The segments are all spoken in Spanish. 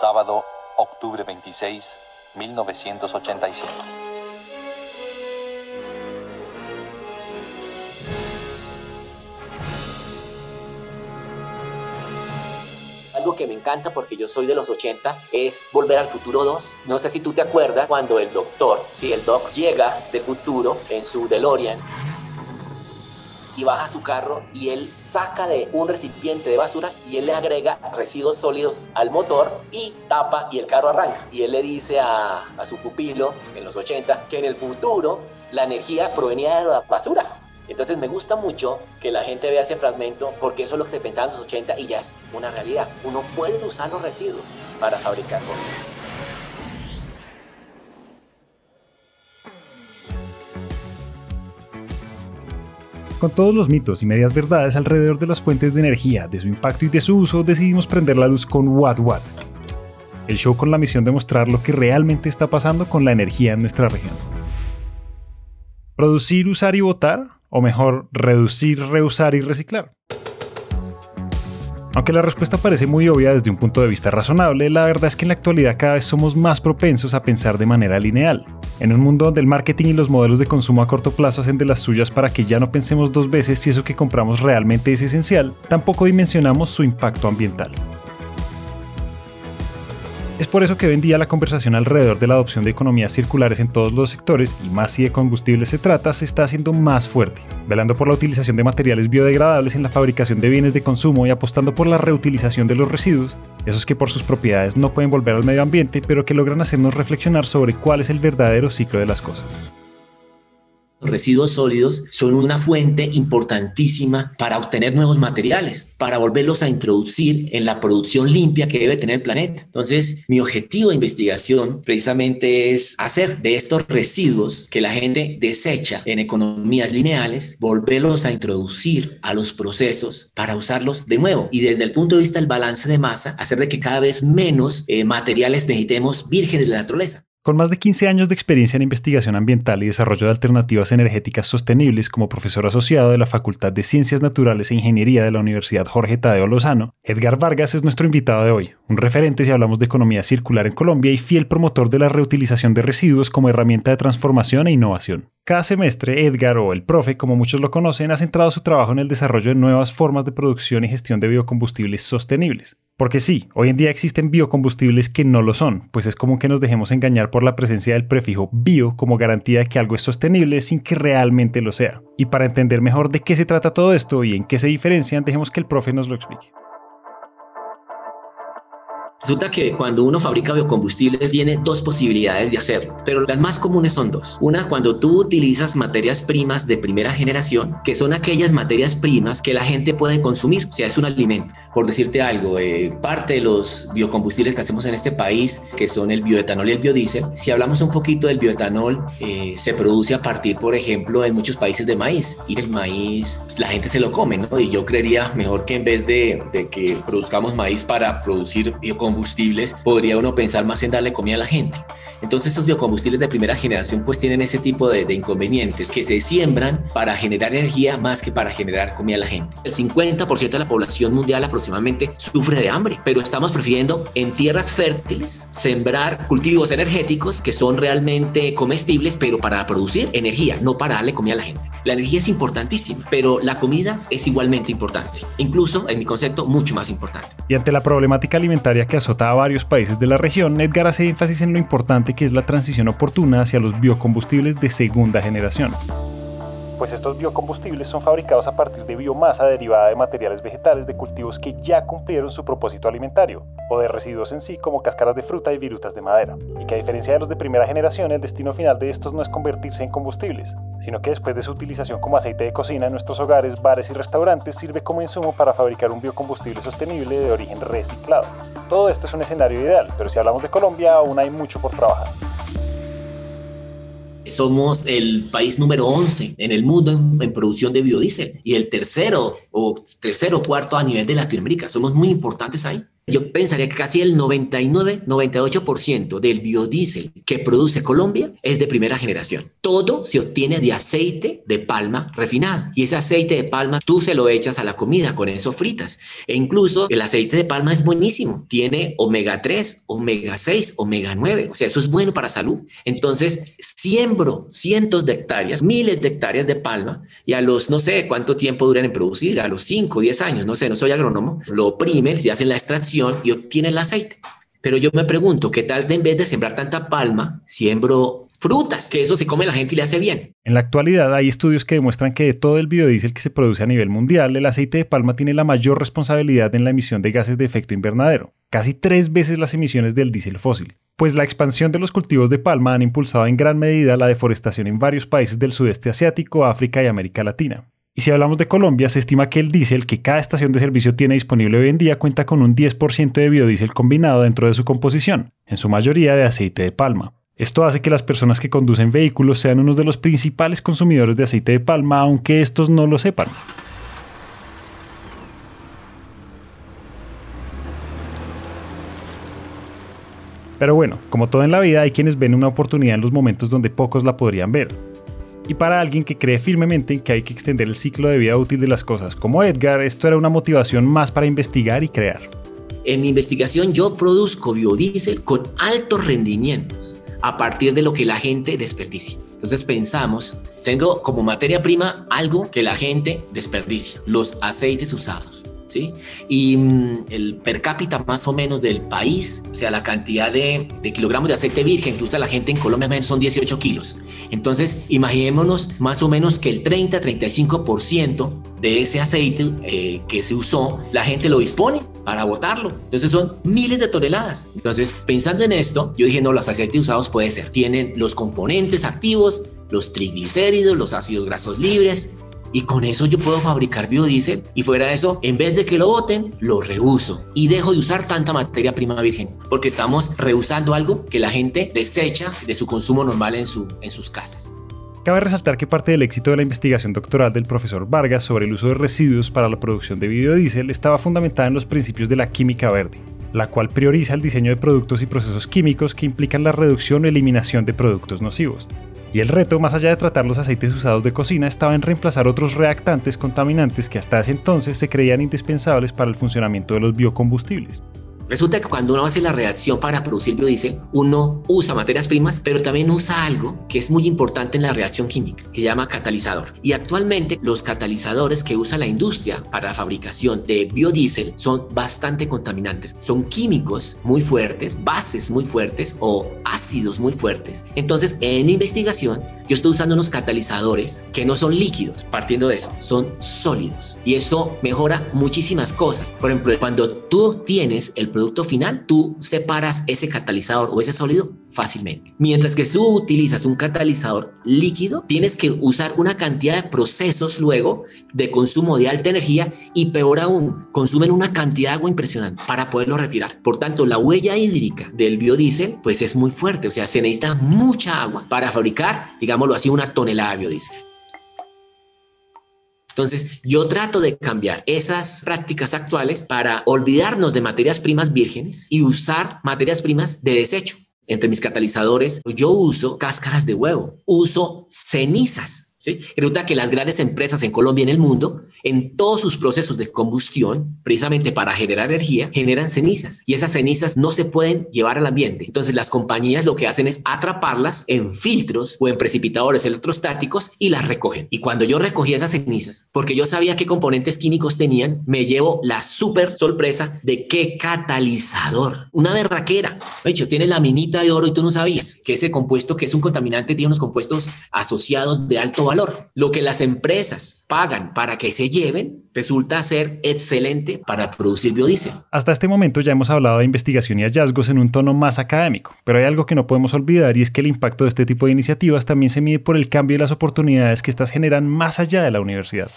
Sábado, octubre 26, 1985. Algo que me encanta porque yo soy de los 80 es Volver al Futuro 2. No sé si tú te acuerdas cuando el doctor, sí, el doc llega del futuro en su DeLorean y baja su carro y él saca de un recipiente de basuras y él le agrega residuos sólidos al motor y tapa y el carro arranca. Y él le dice a, a su pupilo en los 80 que en el futuro la energía provenía de la basura. Entonces me gusta mucho que la gente vea ese fragmento porque eso es lo que se pensaba en los 80 y ya es una realidad. Uno puede usar los residuos para fabricar comida. Con todos los mitos y medias verdades alrededor de las fuentes de energía, de su impacto y de su uso, decidimos prender la luz con What What. El show con la misión de mostrar lo que realmente está pasando con la energía en nuestra región. ¿Producir, usar y votar? O mejor, reducir, reusar y reciclar. Aunque la respuesta parece muy obvia desde un punto de vista razonable, la verdad es que en la actualidad cada vez somos más propensos a pensar de manera lineal. En un mundo donde el marketing y los modelos de consumo a corto plazo hacen de las suyas para que ya no pensemos dos veces si eso que compramos realmente es esencial, tampoco dimensionamos su impacto ambiental. Es por eso que hoy en día la conversación alrededor de la adopción de economías circulares en todos los sectores, y más si de combustibles se trata, se está haciendo más fuerte, velando por la utilización de materiales biodegradables en la fabricación de bienes de consumo y apostando por la reutilización de los residuos, esos que por sus propiedades no pueden volver al medio ambiente, pero que logran hacernos reflexionar sobre cuál es el verdadero ciclo de las cosas. Residuos sólidos son una fuente importantísima para obtener nuevos materiales, para volverlos a introducir en la producción limpia que debe tener el planeta. Entonces, mi objetivo de investigación precisamente es hacer de estos residuos que la gente desecha en economías lineales, volverlos a introducir a los procesos para usarlos de nuevo. Y desde el punto de vista del balance de masa, hacer de que cada vez menos eh, materiales necesitemos vírgenes de la naturaleza. Con más de 15 años de experiencia en investigación ambiental y desarrollo de alternativas energéticas sostenibles como profesor asociado de la Facultad de Ciencias Naturales e Ingeniería de la Universidad Jorge Tadeo Lozano, Edgar Vargas es nuestro invitado de hoy, un referente si hablamos de economía circular en Colombia y fiel promotor de la reutilización de residuos como herramienta de transformación e innovación. Cada semestre, Edgar, o el profe, como muchos lo conocen, ha centrado su trabajo en el desarrollo de nuevas formas de producción y gestión de biocombustibles sostenibles. Porque sí, hoy en día existen biocombustibles que no lo son, pues es común que nos dejemos engañar por la presencia del prefijo bio como garantía de que algo es sostenible sin que realmente lo sea. Y para entender mejor de qué se trata todo esto y en qué se diferencian, dejemos que el profe nos lo explique. Resulta que cuando uno fabrica biocombustibles tiene dos posibilidades de hacerlo, pero las más comunes son dos. Una, cuando tú utilizas materias primas de primera generación, que son aquellas materias primas que la gente puede consumir, o sea, es un alimento. Por decirte algo, eh, parte de los biocombustibles que hacemos en este país, que son el bioetanol y el biodiesel, si hablamos un poquito del bioetanol, eh, se produce a partir, por ejemplo, en muchos países de maíz, y el maíz la gente se lo come, ¿no? Y yo creería mejor que en vez de, de que produzcamos maíz para producir biocombustibles, biocombustibles, podría uno pensar más en darle comida a la gente. Entonces esos biocombustibles de primera generación pues tienen ese tipo de, de, inconvenientes que se siembran para generar energía más que para generar comida a la gente. El 50% de la población mundial aproximadamente sufre de hambre, pero estamos prefiriendo en tierras fértiles sembrar cultivos energéticos que son realmente comestibles, pero para producir energía, no para darle comida a la gente. La energía es importantísima, pero la comida es igualmente importante, incluso en mi concepto mucho más importante. Y ante la problemática alimentaria que azota a varios países de la región, Edgar hace énfasis en lo importante que es la transición oportuna hacia los biocombustibles de segunda generación pues estos biocombustibles son fabricados a partir de biomasa derivada de materiales vegetales de cultivos que ya cumplieron su propósito alimentario, o de residuos en sí como cáscaras de fruta y virutas de madera, y que a diferencia de los de primera generación, el destino final de estos no es convertirse en combustibles, sino que después de su utilización como aceite de cocina en nuestros hogares, bares y restaurantes sirve como insumo para fabricar un biocombustible sostenible de origen reciclado. Todo esto es un escenario ideal, pero si hablamos de Colombia aún hay mucho por trabajar. Somos el país número 11 en el mundo en, producción de biodiesel y el tercero o tercero cuarto a nivel de Latinoamérica. Somos muy importantes ahí. Yo pensaría que casi el 99-98% del biodiesel que produce Colombia es de primera generación. Todo se obtiene de aceite de palma refinado. Y ese aceite de palma tú se lo echas a la comida, con eso fritas. E incluso el aceite de palma es buenísimo. Tiene omega 3, omega 6, omega 9. O sea, eso es bueno para salud. Entonces, siembro cientos de hectáreas, miles de hectáreas de palma y a los, no sé cuánto tiempo duran en producir, a los 5, 10 años, no sé, no soy agrónomo, lo se hacen la extracción y obtienen el aceite. Pero yo me pregunto, ¿qué tal de en vez de sembrar tanta palma, siembro frutas? Que eso se come la gente y le hace bien. En la actualidad hay estudios que demuestran que de todo el biodiesel que se produce a nivel mundial, el aceite de palma tiene la mayor responsabilidad en la emisión de gases de efecto invernadero, casi tres veces las emisiones del diésel fósil. Pues la expansión de los cultivos de palma han impulsado en gran medida la deforestación en varios países del sudeste asiático, África y América Latina. Y si hablamos de Colombia, se estima que el diésel que cada estación de servicio tiene disponible hoy en día cuenta con un 10% de biodiesel combinado dentro de su composición, en su mayoría de aceite de palma. Esto hace que las personas que conducen vehículos sean uno de los principales consumidores de aceite de palma, aunque estos no lo sepan. Pero bueno, como todo en la vida, hay quienes ven una oportunidad en los momentos donde pocos la podrían ver y para alguien que cree firmemente en que hay que extender el ciclo de vida útil de las cosas, como Edgar, esto era una motivación más para investigar y crear. En mi investigación yo produzco biodiesel con altos rendimientos a partir de lo que la gente desperdicia. Entonces pensamos, tengo como materia prima algo que la gente desperdicia, los aceites usados. Y mm, el per cápita más o menos del país, o sea, la cantidad de, kilogramos de aceite virgen que usa la gente en Colombia son 18 kilos. Entonces, imaginémonos más o menos que el 30-35% de ese aceite eh, que se usó, la gente lo dispone para botarlo. Entonces son miles de toneladas. Entonces, pensando en esto, yo dije, no, los aceites usados puede ser. Tienen los componentes activos, los triglicéridos, los ácidos grasos libres, y con eso yo puedo fabricar biodiesel y fuera de eso, en vez de que lo boten, lo reuso y dejo de usar tanta materia prima virgen porque estamos reusando algo que la gente desecha de su consumo normal en, su, en sus casas. Cabe resaltar que parte del éxito de la investigación doctoral del profesor Vargas sobre el uso de residuos para la producción de biodiesel estaba fundamentada en los principios de la química verde, la cual prioriza el diseño de productos y procesos químicos que implican la reducción o eliminación de productos nocivos. Y el reto, más allá de tratar los aceites usados de cocina, estaba en reemplazar otros reactantes contaminantes que hasta ese entonces se creían indispensables para el funcionamiento de los biocombustibles. Resulta que cuando uno hace la reacción para producir biodiesel, uno usa materias primas, pero también usa algo que es muy importante en la reacción química, que se llama catalizador. Y actualmente los catalizadores que usa la industria para la fabricación de biodiesel son bastante contaminantes. Son químicos muy fuertes, bases muy fuertes o ácidos muy fuertes. Entonces, en investigación, yo estoy usando unos catalizadores que no son líquidos, partiendo de eso, son sólidos. Y esto mejora muchísimas cosas. Por ejemplo, cuando tú tienes el producto final, tú separas ese catalizador o ese sólido fácilmente. Mientras que si utilizas un catalizador líquido, tienes que usar una cantidad de procesos luego de consumo de alta energía y peor aún, consumen una cantidad de agua impresionante para poderlo retirar. Por tanto, la huella hídrica del biodiesel pues es muy fuerte, o sea, se necesita mucha agua para fabricar, digámoslo así, una tonelada de biodiesel. Entonces, yo trato de cambiar esas prácticas actuales para olvidarnos de materias primas vírgenes y usar materias primas de desecho. Entre mis catalizadores, yo uso cáscaras de huevo, uso cenizas ¿sí? Resulta que las grandes empresas en Colombia y en el mundo, en todos sus procesos de combustión, precisamente para generar energía, generan cenizas y esas cenizas no se pueden llevar al ambiente. Entonces las compañías lo que hacen es atraparlas en filtros o en precipitadores electrostáticos y las recogen. Y cuando yo recogí esas cenizas, porque yo sabía qué componentes químicos tenían, me llevo la súper sorpresa de qué catalizador. Una berraquera. De hecho, tiene la minita de oro y tú no sabías que ese compuesto que es un contaminante tiene unos compuestos asociados de alto valor. Lo que las empresas pagan para que se lleven resulta ser excelente para producir biodiesel. Hasta este momento ya hemos hablado de investigación y hallazgos en un tono más académico, pero hay algo que no podemos olvidar y es que el impacto de este tipo de iniciativas también se mide por el cambio y las oportunidades que estas generan más allá de la universidad.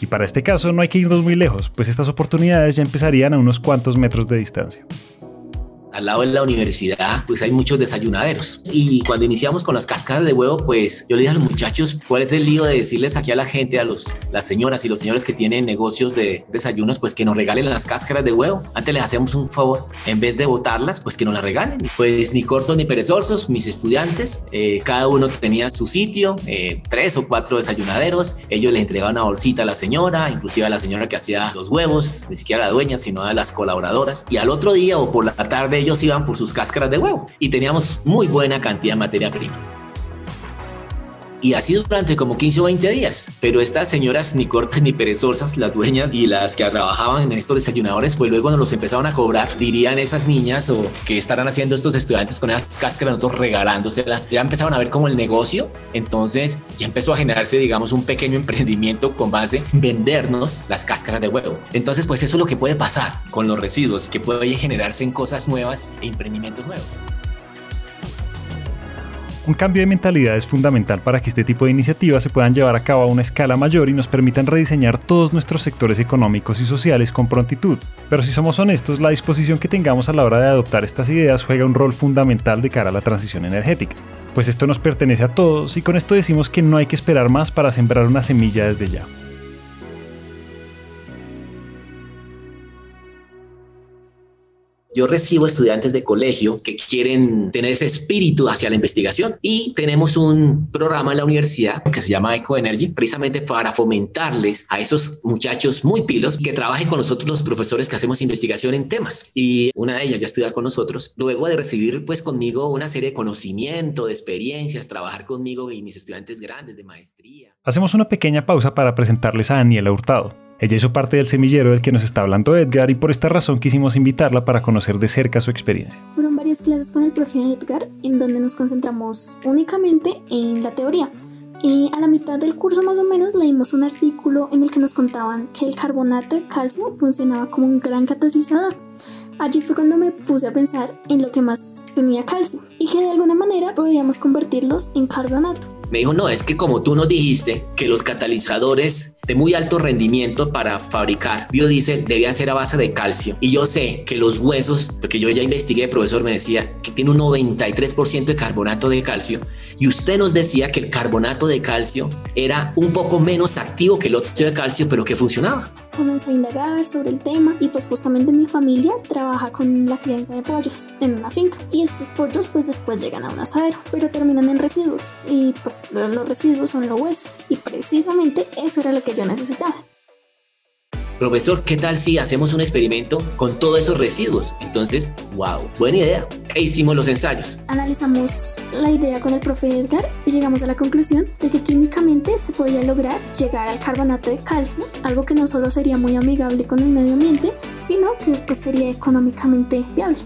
Y para este caso no hay que irnos muy lejos, pues estas oportunidades ya empezarían a unos cuantos metros de distancia. Al lado de la universidad, pues hay muchos desayunaderos. Y cuando iniciamos con las cascadas de huevo, pues yo le dije a los muchachos, ¿cuál es el lío de decirles aquí a la gente, a los, las señoras y los señores que tienen negocios de desayunos, pues que nos regalen las cáscaras de huevo? Antes les hacemos un favor, en vez de botarlas, pues que nos las regalen. Pues ni cortos ni perezosos, mis estudiantes, eh, cada uno tenía su sitio, eh, tres o cuatro desayunaderos, ellos les entregaban una bolsita a la señora, inclusive a la señora que hacía los huevos, ni siquiera a la dueña, sino a las colaboradoras. Y al otro día o por la tarde ellos iban por sus cáscaras de huevo y teníamos muy buena cantidad de materia prima. Y así durante como 15 o 20 días. Pero estas señoras ni cortas ni perezosas, las dueñas y las que trabajaban en estos desayunadores, pues luego nos los empezaron a cobrar, dirían esas niñas o que estarán haciendo estos estudiantes con esas cáscaras, nosotros regalándoselas. Ya empezaron a ver como el negocio. Entonces ya empezó a generarse, digamos, un pequeño emprendimiento con base en vendernos las cáscaras de huevo. Entonces, pues eso es lo que puede pasar con los residuos, que puede generarse en cosas nuevas e emprendimientos nuevos. Un cambio de mentalidad es fundamental para que este tipo de iniciativas se puedan llevar a cabo a una escala mayor y nos permitan rediseñar todos nuestros sectores económicos y sociales con prontitud. Pero si somos honestos, la disposición que tengamos a la hora de adoptar estas ideas juega un rol fundamental de cara a la transición energética. Pues esto nos pertenece a todos y con esto decimos que no hay que esperar más para sembrar una semilla desde ya. Yo recibo estudiantes de colegio que quieren tener ese espíritu hacia la investigación y tenemos un programa en la universidad que se llama Eco Energy precisamente para fomentarles a esos muchachos muy pilos que trabajen con nosotros los profesores que hacemos investigación en temas. Y una de ellas ya estudia con nosotros. Luego de recibir pues conmigo una serie de conocimiento, de experiencias, trabajar conmigo y mis estudiantes grandes de maestría. Hacemos una pequeña pausa para presentarles a Daniela Hurtado. Ella hizo parte del semillero del que nos está hablando Edgar y por esta razón quisimos invitarla para conocer de cerca su experiencia. Fueron varias clases con el profe Edgar en donde nos concentramos únicamente en la teoría. Y a la mitad del curso más o menos leímos un artículo en el que nos contaban que el carbonato de calcio funcionaba como un gran catalizador. Allí fue cuando me puse a pensar en lo que más tenía calcio y que de alguna manera podíamos convertirlos en carbonato. Me dijo, no, es que como tú nos dijiste que los catalizadores de muy alto rendimiento para fabricar biodiesel debían ser a base de calcio. Y yo sé que los huesos, porque yo ya investigué, el profesor me decía que tiene un 93% de carbonato de calcio. Y usted nos decía que el carbonato de calcio era un poco menos activo que el óxido de calcio, pero que funcionaba comencé a indagar sobre el tema y pues justamente mi familia trabaja con la crianza de pollos en una finca. Y estos pollos pues después llegan a un asadero pero terminan en residuos. Y pues los residuos son los huesos. Y precisamente eso era lo que yo necesitaba. Profesor, ¿qué tal si hacemos un experimento con todos esos residuos? Entonces, wow, buena idea. E hicimos los ensayos. Analizamos la idea con el profe Edgar y llegamos a la conclusión de que químicamente se podía lograr llegar al carbonato de calcio, algo que no solo sería muy amigable con el medio ambiente, sino que pues, sería económicamente viable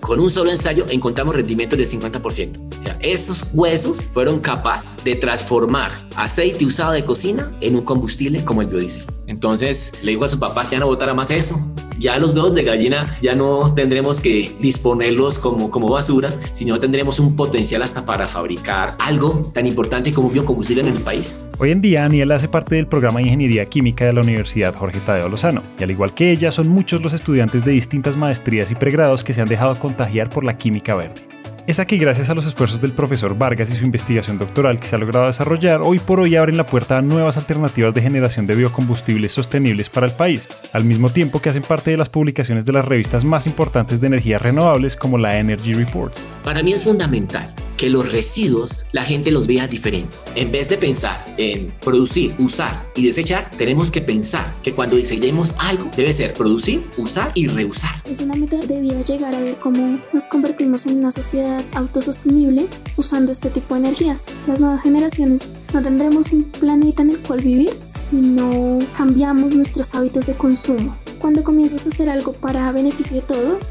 con un solo ensayo encontramos rendimientos del 50%. O sea, esos huesos fueron capaces de transformar aceite usado de cocina en un combustible como el biodiesel. Entonces le dijo a su papá que ya no votara más eso. Ya los huevos de gallina ya no tendremos que disponerlos como, como basura, sino tendremos un potencial hasta para fabricar algo tan importante como biocombustible en el país. Hoy en día, Daniel hace parte del programa de Ingeniería Química de la Universidad Jorge Tadeo Lozano, y al igual que ella, son muchos los estudiantes de distintas maestrías y pregrados que se han dejado contagiar por la química verde. Es aquí gracias a los esfuerzos del profesor Vargas y su investigación doctoral que se ha logrado desarrollar, hoy por hoy abren la puerta a nuevas alternativas de generación de biocombustibles sostenibles para el país, al mismo tiempo que hacen parte de las publicaciones de las revistas más importantes de energías renovables como la Energy Reports. Para mí es fundamental que los residuos la gente los vea diferente. En vez de pensar en producir, usar y desechar, tenemos que pensar que cuando diseñemos algo debe ser producir, usar y reusar. Es una meta de vida llegar a ver cómo nos convertimos en una sociedad autosostenible usando este tipo de energías. Las nuevas generaciones no tendremos un planeta en el cual vivir si no cambiamos nuestros hábitos de consumo. Cuando comienzas a hacer algo para beneficio de todos,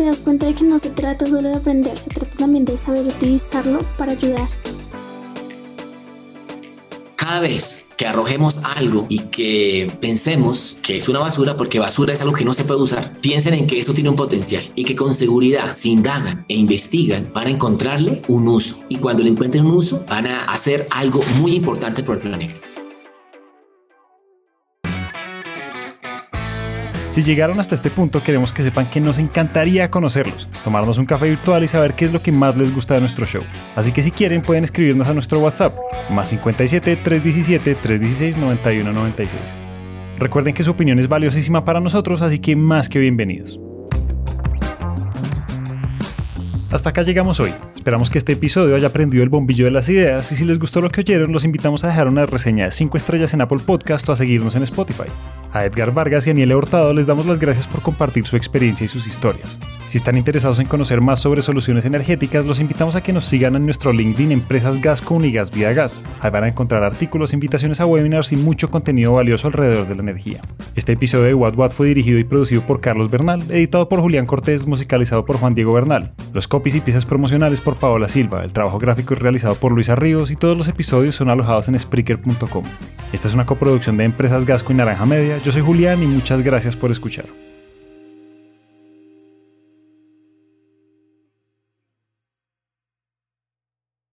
te das cuenta de que no se trata solo de aprender, se trata también de saber utilizarlo para ayudar. Cada vez que arrojemos algo y que pensemos que es una basura, porque basura es algo que no se puede usar, piensen en que eso tiene un potencial y que con seguridad, si indagan e investigan, van a encontrarle un uso. Y cuando le encuentren un uso, van a hacer algo muy importante por el planeta. Si llegaron hasta este punto, queremos que sepan que nos encantaría conocerlos, tomarnos un café virtual y saber qué es lo que más les gusta de nuestro show. Así que si quieren pueden escribirnos a nuestro WhatsApp, más 57 317 316 9196. Recuerden que su opinión es valiosísima para nosotros, así que más que bienvenidos. Hasta acá llegamos hoy. Esperamos que este episodio haya prendido el bombillo de las ideas y si les gustó lo que oyeron, los invitamos a dejar una reseña de 5 estrellas en Apple Podcast o a seguirnos en Spotify. A Edgar Vargas y a Aniele Hurtado les damos las gracias por compartir su experiencia y sus historias. Si están interesados en conocer más sobre soluciones energéticas, los invitamos a que nos sigan en nuestro LinkedIn Empresas Gasco Unigas Vida Gas. Ahí van a encontrar artículos, invitaciones a webinars y mucho contenido valioso alrededor de la energía. Este episodio de What What fue dirigido y producido por Carlos Bernal, editado por Julián Cortés, musicalizado por Juan Diego Bernal. Los copies y piezas promocionales por Paola Silva, el trabajo gráfico es realizado por Luisa Ríos y todos los episodios son alojados en Spreaker.com. Esta es una coproducción de Empresas Gasco y Naranja Media. Yo soy Julián y muchas gracias por escuchar.